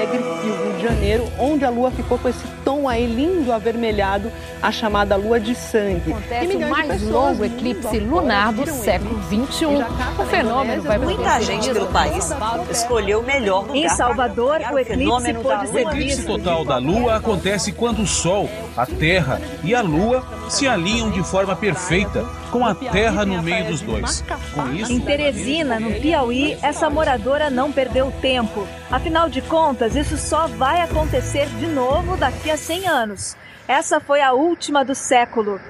Alegre e o Rio de Janeiro, onde a lua ficou com esse tom aí lindo avermelhado, a chamada lua de sangue. Acontece E o mais longo eclipse lunar do século XXI. O fenômeno vai Muita gente pelo país escolheu o melhor lugar. Em Salvador, o eclipse Lua. ser O eclipse visto. total da Lua acontece quando o Sol, a Terra e a Lua se alinham de forma perfeita, com a Terra no meio dos dois. Isso, Em Teresina, no Piauí, essa moradora não perdeu tempo. Afinal de contas, isso só vai acontecer de novo daqui a 100 anos. Essa foi a última do século.